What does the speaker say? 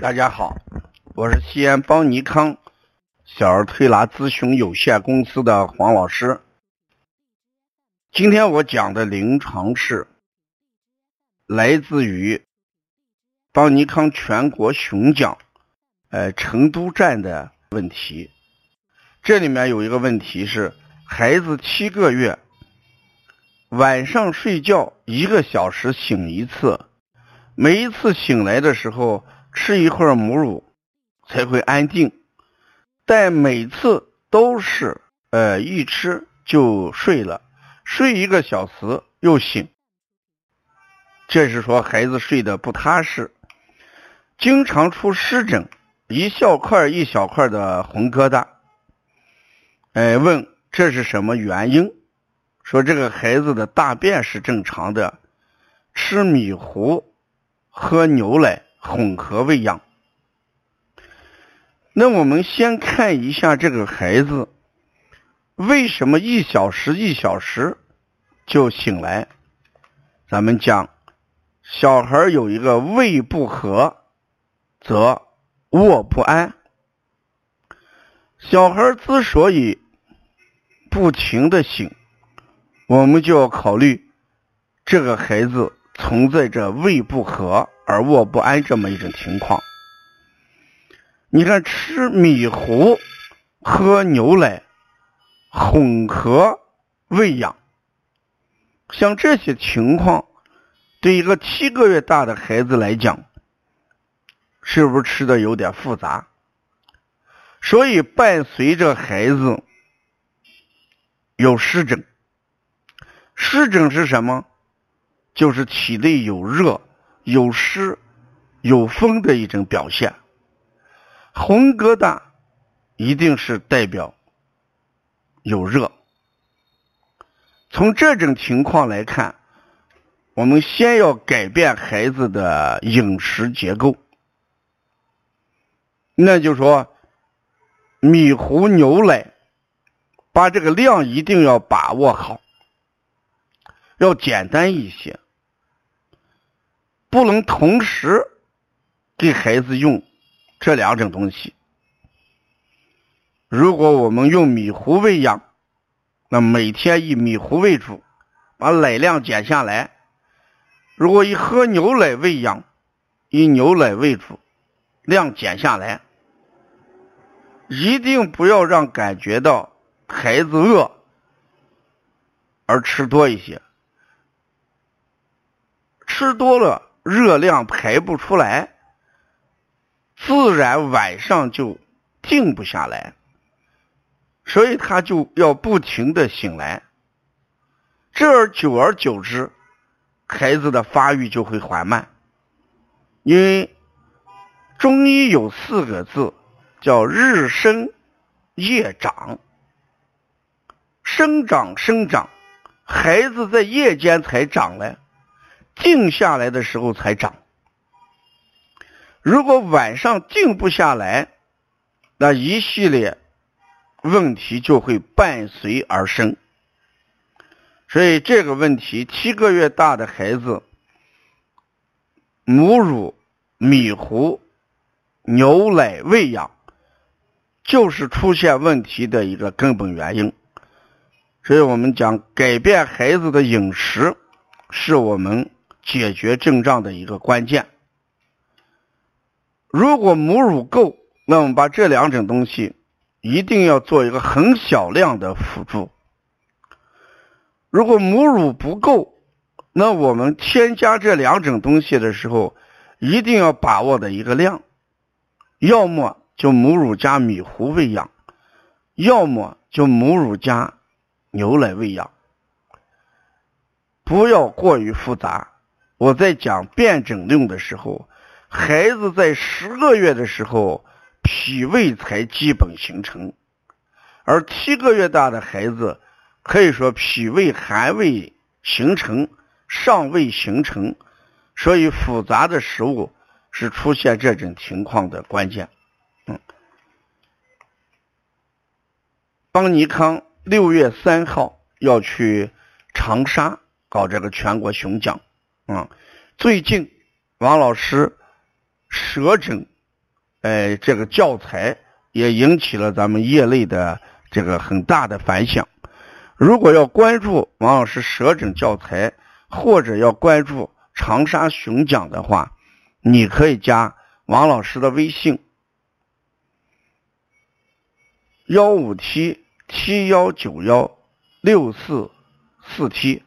大家好，我是西安邦尼康小儿推拿咨询有限公司的黄老师。今天我讲的临床是来自于邦尼康全国巡讲，呃，成都站的问题。这里面有一个问题是，孩子七个月，晚上睡觉一个小时醒一次，每一次醒来的时候。吃一会儿母乳才会安定，但每次都是呃一吃就睡了，睡一个小时又醒，这是说孩子睡得不踏实，经常出湿疹，一小块一小块的红疙瘩。哎，问这是什么原因？说这个孩子的大便是正常的，吃米糊，喝牛奶。混合喂养，那我们先看一下这个孩子为什么一小时一小时就醒来。咱们讲，小孩有一个胃不和，则卧不安。小孩之所以不停的醒，我们就要考虑这个孩子存在着胃不和。而卧不安这么一种情况，你看吃米糊、喝牛奶、混合喂养，像这些情况，对一个七个月大的孩子来讲，是不是吃的有点复杂？所以伴随着孩子有湿疹，湿疹是什么？就是体内有热。有湿有风的一种表现，红疙瘩一定是代表有热。从这种情况来看，我们先要改变孩子的饮食结构，那就说米糊牛奶，把这个量一定要把握好，要简单一些。不能同时给孩子用这两种东西。如果我们用米糊喂养，那每天以米糊为主，把奶量减下来；如果以喝牛奶喂养，以牛奶为主，量减下来。一定不要让感觉到孩子饿而吃多一些，吃多了。热量排不出来，自然晚上就静不下来，所以他就要不停的醒来，这而久而久之，孩子的发育就会缓慢。因为中医有四个字叫“日生夜长”，生长生长，孩子在夜间才长来。静下来的时候才长，如果晚上静不下来，那一系列问题就会伴随而生。所以这个问题，七个月大的孩子，母乳、米糊、牛奶喂养，就是出现问题的一个根本原因。所以我们讲，改变孩子的饮食，是我们。解决症状的一个关键。如果母乳够，那我们把这两种东西一定要做一个很小量的辅助。如果母乳不够，那我们添加这两种东西的时候，一定要把握的一个量，要么就母乳加米糊喂养，要么就母乳加牛奶喂养，不要过于复杂。我在讲辩证论的时候，孩子在十个月的时候，脾胃才基本形成，而七个月大的孩子，可以说脾胃还未形成，尚未形成，所以复杂的食物是出现这种情况的关键。嗯，邦尼康六月三号要去长沙搞这个全国巡讲。嗯，最近王老师舌诊呃，这个教材也引起了咱们业内的这个很大的反响。如果要关注王老师舌诊教材，或者要关注长沙熊讲的话，你可以加王老师的微信：幺五七七幺九幺六四四七。